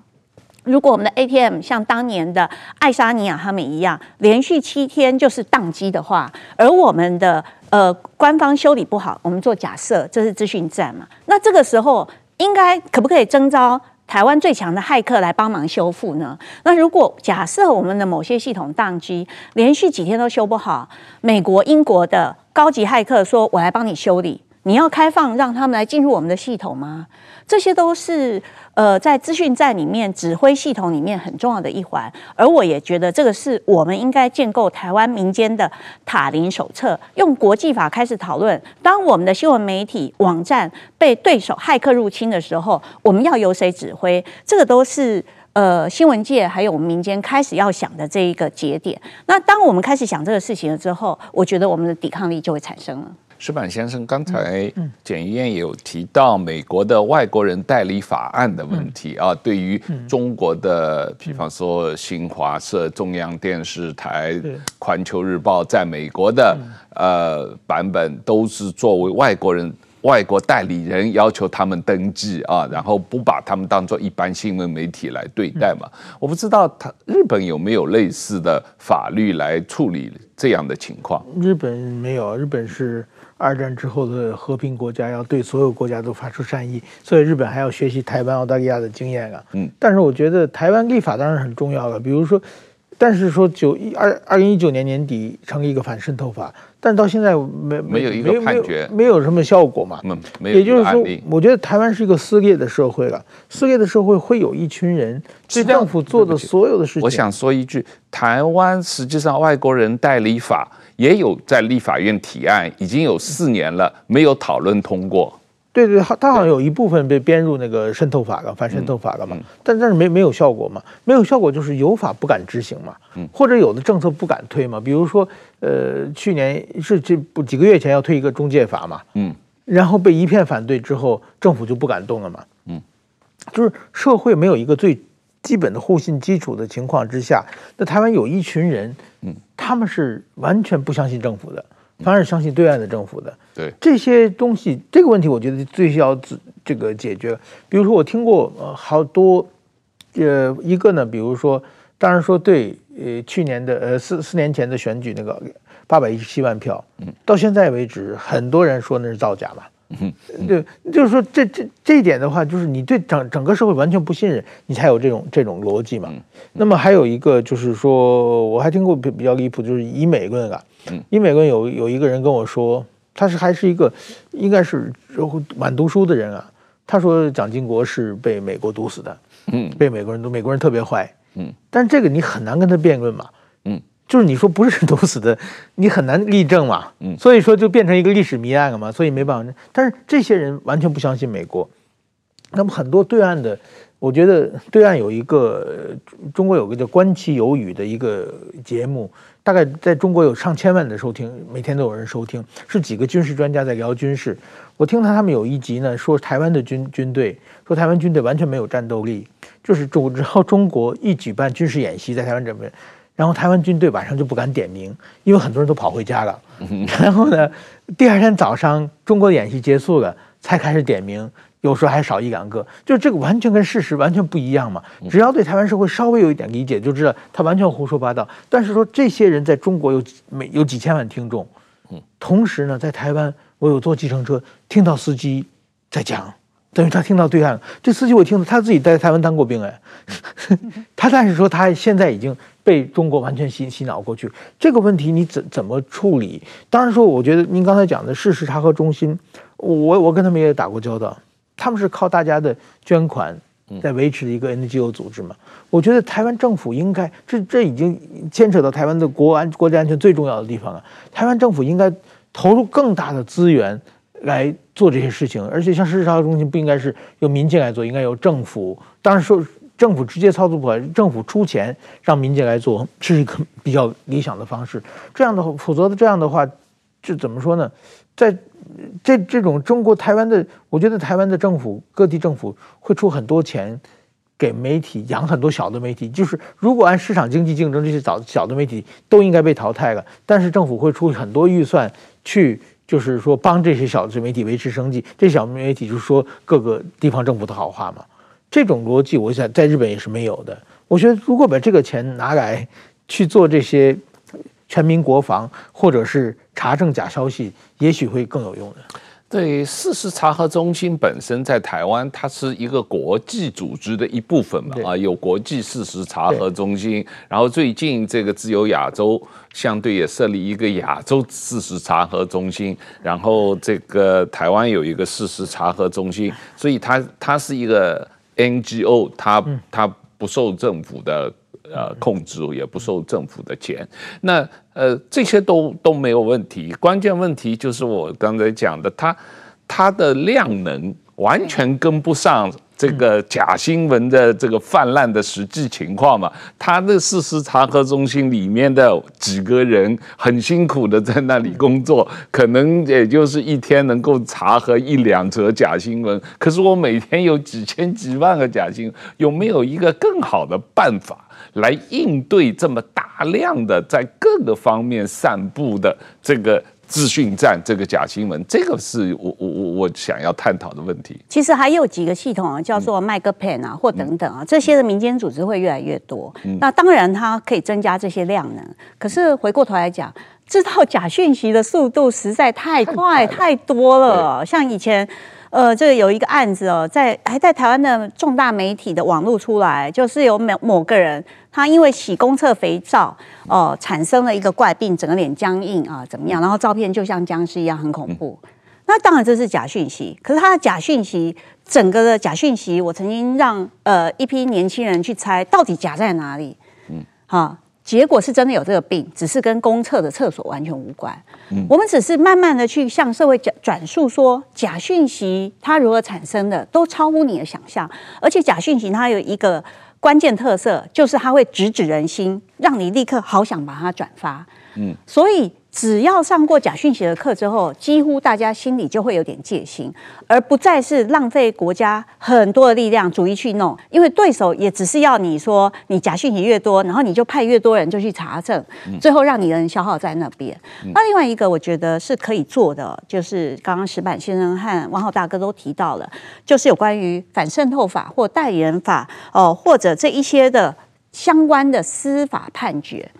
如果我们的 ATM 像当年的爱沙尼亚他们一样，连续七天就是宕机的话，而我们的呃官方修理不好，我们做假设这是资讯站嘛？那这个时候应该可不可以征召台湾最强的骇客来帮忙修复呢？那如果假设我们的某些系统宕机，连续几天都修不好，美国、英国的高级骇客说：“我来帮你修理。”你要开放让他们来进入我们的系统吗？这些都是呃在资讯战里面指挥系统里面很重要的一环，而我也觉得这个是我们应该建构台湾民间的塔林手册，用国际法开始讨论。当我们的新闻媒体网站被对手骇客入侵的时候，我们要由谁指挥？这个都是呃新闻界还有我们民间开始要想的这一个节点。那当我们开始想这个事情了之后，我觉得我们的抵抗力就会产生了。
矢板先生，刚才检议院也有提到美国的外国人代理法案的问题啊，对于中国的，比方说新华社、中央电视台、环球日报，在美国的呃版本都是作为外国人、外国代理人，要求他们登记啊，然后不把他们当做一般新闻媒体来对待嘛。我不知道他日本有没有类似的法律来处理这样的情况？
日本没有，日本是。二战之后的和平国家要对所有国家都发出善意，所以日本还要学习台湾、澳大利亚的经验啊。嗯，但是我觉得台湾立法当然很重要了。比如说，但是说九一二二零一九年年底成立一个反渗透法，但到现在没
没有一个判决，
没有，没有什么效果嘛。
嗯，没有。
也就是说，我觉得台湾是一个撕裂的社会了。撕裂的社会会有一群人对政府做的所有的事情。
我想说一句，台湾实际上外国人代理法。也有在立法院提案，已经有四年了，没有讨论通过。
对对，他好像有一部分被编入那个渗透法了，反渗透法了嘛。嗯嗯、但但是没没有效果嘛？没有效果就是有法不敢执行嘛。嗯、或者有的政策不敢推嘛。比如说，呃，去年是这不几个月前要推一个中介法嘛。嗯。然后被一片反对之后，政府就不敢动了嘛。嗯。就是社会没有一个最基本的互信基础的情况之下，那台湾有一群人。嗯。他们是完全不相信政府的，反而相信对岸的政府的。
对
这些东西，这个问题，我觉得最需要这个解决。比如说，我听过呃好多，呃一个呢，比如说，当然说对，呃去年的呃四四年前的选举那个八百一十七万票，嗯，到现在为止，很多人说那是造假嘛。嗯，对，就是说这这这一点的话，就是你对整整个社会完全不信任，你才有这种这种逻辑嘛。那么还有一个就是说，我还听过比比较离谱，就是以美论啊。以美论有有一个人跟我说，他是还是一个应该是晚读书的人啊。他说蒋经国是被美国毒死的，嗯，被美国人毒，美国人特别坏，嗯，但这个你很难跟他辩论嘛。就是你说不是毒死的，[LAUGHS] 你很难立证嘛，嗯，所以说就变成一个历史谜案了嘛，所以没办法。但是这些人完全不相信美国，那么很多对岸的，我觉得对岸有一个中国有个叫观其有语的一个节目，大概在中国有上千万的收听，每天都有人收听，是几个军事专家在聊军事。我听他他们有一集呢，说台湾的军军队，说台湾军队完全没有战斗力，就是主，只要中国一举办军事演习在台湾这边。然后台湾军队晚上就不敢点名，因为很多人都跑回家了。然后呢，第二天早上中国的演习结束了才开始点名，有时候还少一两个。就这个完全跟事实完全不一样嘛。只要对台湾社会稍微有一点理解，就知道他完全胡说八道。但是说这些人在中国有每有几千万听众，同时呢，在台湾我有坐计程车听到司机在讲。等于他听到对岸了，这司机我听到他自己在台湾当过兵哎，[LAUGHS] 他但是说他现在已经被中国完全洗洗脑过去，这个问题你怎怎么处理？当然说，我觉得您刚才讲的事实查核中心，我我跟他们也打过交道，他们是靠大家的捐款在维持一个 NGO 组织嘛。我觉得台湾政府应该，这这已经牵扯到台湾的国安、国家安全最重要的地方了。台湾政府应该投入更大的资源来做这些事情，而且像事实查核中心不应该是由民间来做，应该由政府。当然说政府直接操作不来，政府出钱让民间来做是一个比较理想的方式。这样的话，否则这样的话，这怎么说呢？在这这种中国台湾的，我觉得台湾的政府各地政府会出很多钱给媒体养很多小的媒体，就是如果按市场经济竞争，这些小小的媒体都应该被淘汰了。但是政府会出很多预算去，就是说帮这些小自媒体维持生计。这小媒体就说各个地方政府的好话嘛。这种逻辑，我想在日本也是没有的。我觉得如果把这个钱拿来去做这些。全民国防，或者是查证假消息，也许会更有用的。
对，事实查核中心本身在台湾，它是一个国际组织的一部分嘛，啊，有国际事实查核中心。然后最近这个自由亚洲相对也设立一个亚洲事实查核中心，然后这个台湾有一个事实查核中心，所以它它是一个 NGO，它它不受政府的。呃，控制也不受政府的钱，那呃这些都都没有问题。关键问题就是我刚才讲的，它它的量能完全跟不上这个假新闻的这个泛滥的实际情况嘛。它的事实查核中心里面的几个人很辛苦的在那里工作，可能也就是一天能够查核一两则假新闻。可是我每天有几千几万个假新闻，有没有一个更好的办法？来应对这么大量的在各个方面散布的这个资讯站，这个假新闻，这个是我我我我想要探讨的问题。
其实还有几个系统啊，叫做麦克 pen 啊，或等等啊，这些的民间组织会越来越多。那当然它可以增加这些量能，可是回过头来讲，知道假讯息的速度实在太快 [LAUGHS] 太多了，像以前。呃，这个有一个案子哦，在还在台湾的重大媒体的网络出来，就是有某某个人，他因为洗公厕肥皂，哦、呃，产生了一个怪病，整个脸僵硬啊，怎么样？然后照片就像僵尸一样，很恐怖。那当然这是假讯息，可是他的假讯息，整个的假讯息，我曾经让呃一批年轻人去猜，到底假在哪里？嗯，好。结果是真的有这个病，只是跟公厕的厕所完全无关。嗯，我们只是慢慢的去向社会转转述说，假讯息它如何产生的，都超乎你的想象。而且假讯息它有一个关键特色，就是它会直指人心，让你立刻好想把它转发。嗯，所以。只要上过假讯息的课之后，几乎大家心里就会有点戒心，而不再是浪费国家很多的力量逐一去弄，因为对手也只是要你说你假讯息越多，然后你就派越多人就去查证，最后让你的人消耗在那边。那另外一个我觉得是可以做的，就是刚刚石板先生和王浩大哥都提到了，就是有关于反渗透法或代理人法哦，或者这一些的相关的司法判决。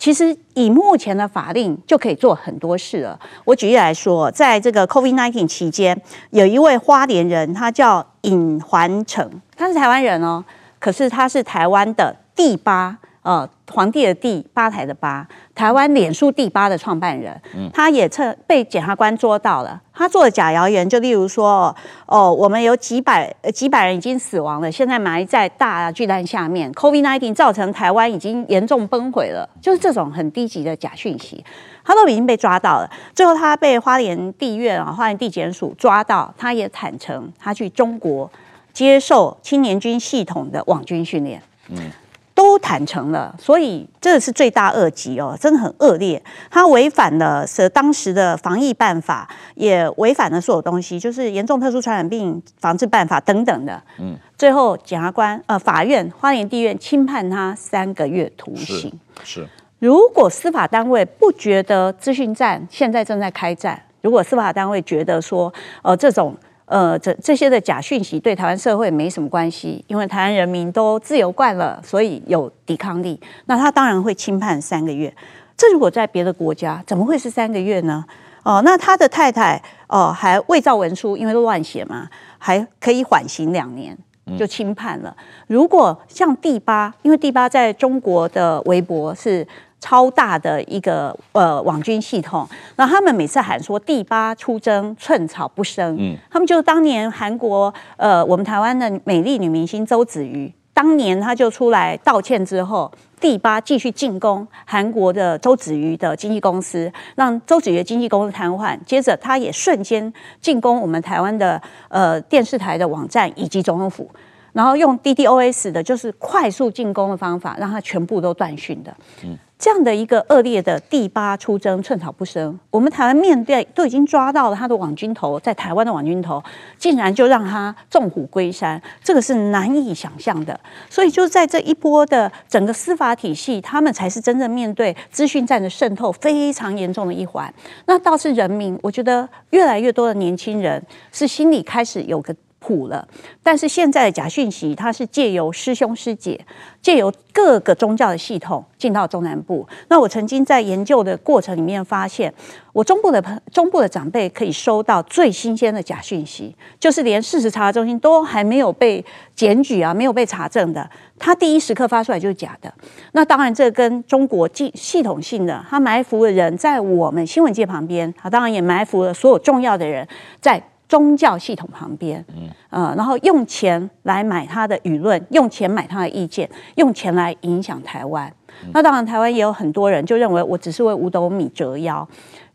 其实以目前的法令就可以做很多事了。我举例来说，在这个 COVID-19 期间，有一位花莲人，他叫尹环成，他是台湾人哦，可是他是台湾的帝吧。呃，皇帝的帝，八台的八，台湾脸书第八的创办人，他也趁被检察官捉到了，他做的假谣言，就例如说，哦，我们有几百几百人已经死亡了，现在埋在大巨蛋下面，COVID-19 造成台湾已经严重崩毁了，就是这种很低级的假讯息，他都已经被抓到了，最后他被花莲地院啊，花莲地检署抓到，他也坦诚，他去中国接受青年军系统的网军训练，嗯。都坦诚了，所以这是罪大恶极哦，真的很恶劣。他违反了是当时的防疫办法，也违反了所有东西，就是严重特殊传染病防治办法等等的。嗯，最后检察官呃法院花莲地院轻判他三个月徒刑。
是，是
如果司法单位不觉得资讯战现在正在开战，如果司法单位觉得说呃这种。呃，这这些的假讯息对台湾社会没什么关系，因为台湾人民都自由惯了，所以有抵抗力。那他当然会轻判三个月。这如果在别的国家，怎么会是三个月呢？哦，那他的太太哦还伪造文书，因为都乱写嘛，还可以缓刑两年就轻判了。如果像第八，因为第八在中国的微博是超大的一个呃网军系统，然后他们每次喊说“第八出征，寸草不生”，嗯，他们就当年韩国呃我们台湾的美丽女明星周子瑜，当年她就出来道歉之后，第八继续进攻韩国的周子瑜的经纪公司，让周子瑜的经纪公司瘫痪，接着他也瞬间进攻我们台湾的呃电视台的网站以及总统府。然后用 DDoS 的，就是快速进攻的方法，让它全部都断讯的。嗯，这样的一个恶劣的第八出征，寸草不生。我们台湾面对都已经抓到了他的网军头，在台湾的网军头，竟然就让他纵虎归山，这个是难以想象的。所以就在这一波的整个司法体系，他们才是真正面对资讯战的渗透非常严重的一环。那倒是人民，我觉得越来越多的年轻人是心里开始有个。谱了，但是现在的假讯息，它是借由师兄师姐，借由各个宗教的系统进到中南部。那我曾经在研究的过程里面发现，我中部的朋中部的长辈可以收到最新鲜的假讯息，就是连事实查核中心都还没有被检举啊，没有被查证的，他第一时刻发出来就是假的。那当然，这跟中国系系统性的，他埋伏的人在我们新闻界旁边，他当然也埋伏了所有重要的人在。宗教系统旁边，嗯，呃，然后用钱来买他的舆论，用钱买他的意见，用钱来影响台湾。那当然，台湾也有很多人就认为我只是为五斗米折腰，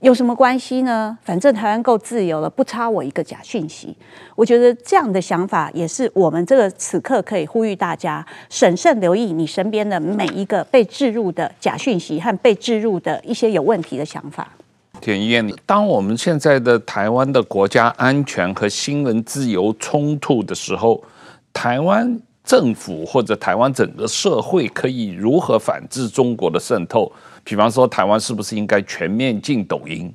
有什么关系呢？反正台湾够自由了，不差我一个假讯息。我觉得这样的想法也是我们这个此刻可以呼吁大家审慎留意你身边的每一个被置入的假讯息和被置入的一些有问题的想法。
田议员，当我们现在的台湾的国家安全和新闻自由冲突的时候，台湾政府或者台湾整个社会可以如何反制中国的渗透？比方说，台湾是不是应该全面禁抖音？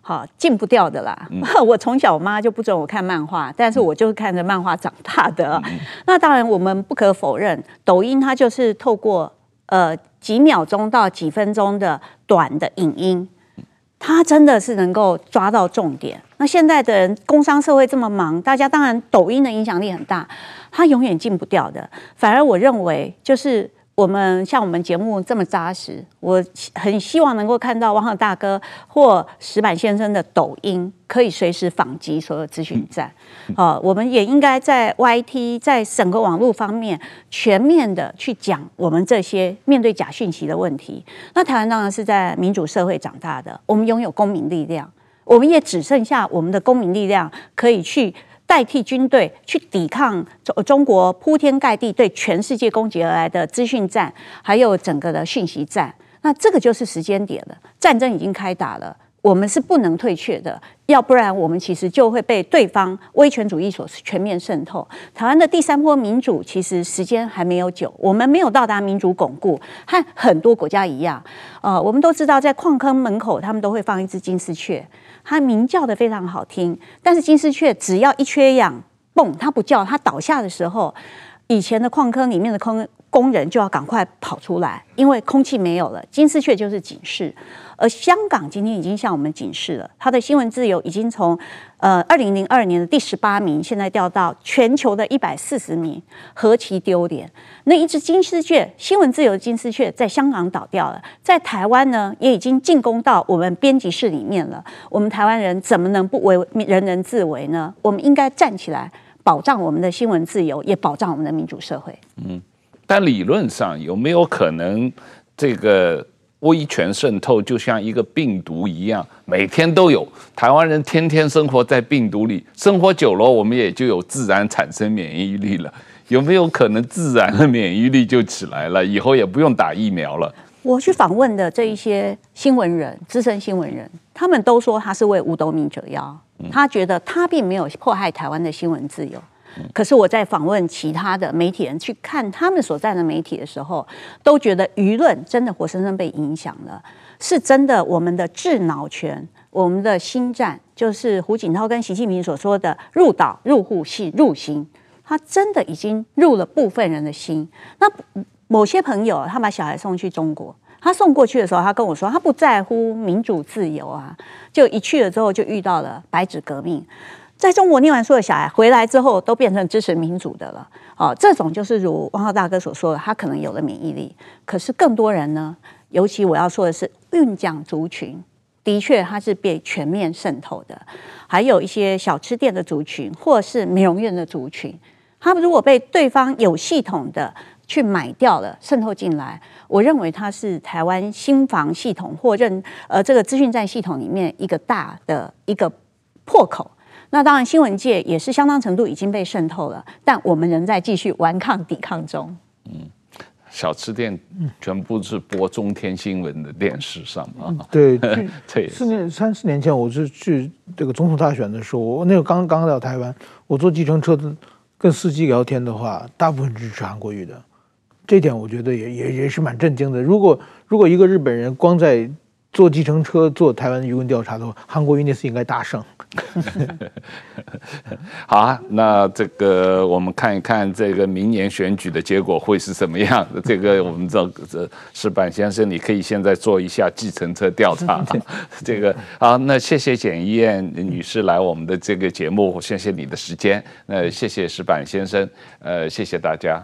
好，禁不掉的啦。嗯、[LAUGHS] 我从小我妈就不准我看漫画，但是我就是看着漫画长大的。嗯、那当然，我们不可否认，抖音它就是透过呃几秒钟到几分钟的短的影音。他真的是能够抓到重点。那现在的人，工商社会这么忙，大家当然抖音的影响力很大，他永远禁不掉的。反而我认为，就是。我们像我们节目这么扎实，我很希望能够看到汪浩大哥或石板先生的抖音，可以随时访及所有资讯站。好，我们也应该在 YT，在整个网络方面全面的去讲我们这些面对假讯息的问题。那台湾当然是在民主社会长大的，我们拥有公民力量，我们也只剩下我们的公民力量可以去。代替军队去抵抗中中国铺天盖地对全世界攻击而来的资讯战，还有整个的讯息战，那这个就是时间点了。战争已经开打了，我们是不能退却的，要不然我们其实就会被对方威权主义所全面渗透。台湾的第三波民主其实时间还没有久，我们没有到达民主巩固，和很多国家一样。呃，我们都知道，在矿坑门口，他们都会放一只金丝雀。它鸣叫的非常好听，但是金丝雀只要一缺氧，蹦，它不叫，它倒下的时候，以前的矿坑里面的坑工人就要赶快跑出来，因为空气没有了。金丝雀就是警示。而香港今天已经向我们警示了，它的新闻自由已经从呃二零零二年的第十八名，现在掉到全球的一百四十名，何其丢脸！那一只金丝雀，新闻自由的金丝雀，在香港倒掉了，在台湾呢，也已经进攻到我们编辑室里面了。我们台湾人怎么能不为人人自危呢？我们应该站起来，保障我们的新闻自由，也保障我们的民主社会。
嗯，但理论上有没有可能这个？威权渗透就像一个病毒一样，每天都有。台湾人天天生活在病毒里，生活久了，我们也就有自然产生免疫力了。有没有可能自然的免疫力就起来了？以后也不用打疫苗了？
我去访问的这一些新闻人、资深新闻人，他们都说他是为五斗米折腰，他觉得他并没有迫害台湾的新闻自由。可是我在访问其他的媒体人，去看他们所在的媒体的时候，都觉得舆论真的活生生被影响了，是真的。我们的智脑权，我们的心战，就是胡锦涛跟习近平所说的入岛、入户、系入心，他真的已经入了部分人的心。那某些朋友，他把小孩送去中国，他送过去的时候，他跟我说，他不在乎民主自由啊，就一去了之后，就遇到了白纸革命。在中国念完书的小孩回来之后，都变成支持民主的了。哦，这种就是如汪浩大哥所说的，他可能有了免疫力。可是更多人呢，尤其我要说的是运奖族群，的确它是被全面渗透的，还有一些小吃店的族群，或是美容院的族群，他们如果被对方有系统的去买掉了，渗透进来，我认为它是台湾心防系统或认呃这个资讯站系统里面一个大的一个破口。那当然，新闻界也是相当程度已经被渗透了，但我们仍在继续顽抗抵抗中。
嗯，小吃店全部是播中天新闻的电视上啊。
对 [LAUGHS] 对，四年三四年前，我是去这个总统大选的时候，我那个刚刚到台湾，我坐计程车跟司机聊天的话，大部分支持韩国瑜的，这点我觉得也也也是蛮震惊的。如果如果一个日本人光在坐计程车做台湾舆论调查的话，韩国瑜那次应该大胜。[LAUGHS]
好啊，那这个我们看一看这个明年选举的结果会是什么样的？这个我们这这石板先生，你可以现在做一下计程车调查。[LAUGHS] 这个好，那谢谢简一燕女士来我们的这个节目，谢谢你的时间。那谢谢石板先生，呃，谢谢大家。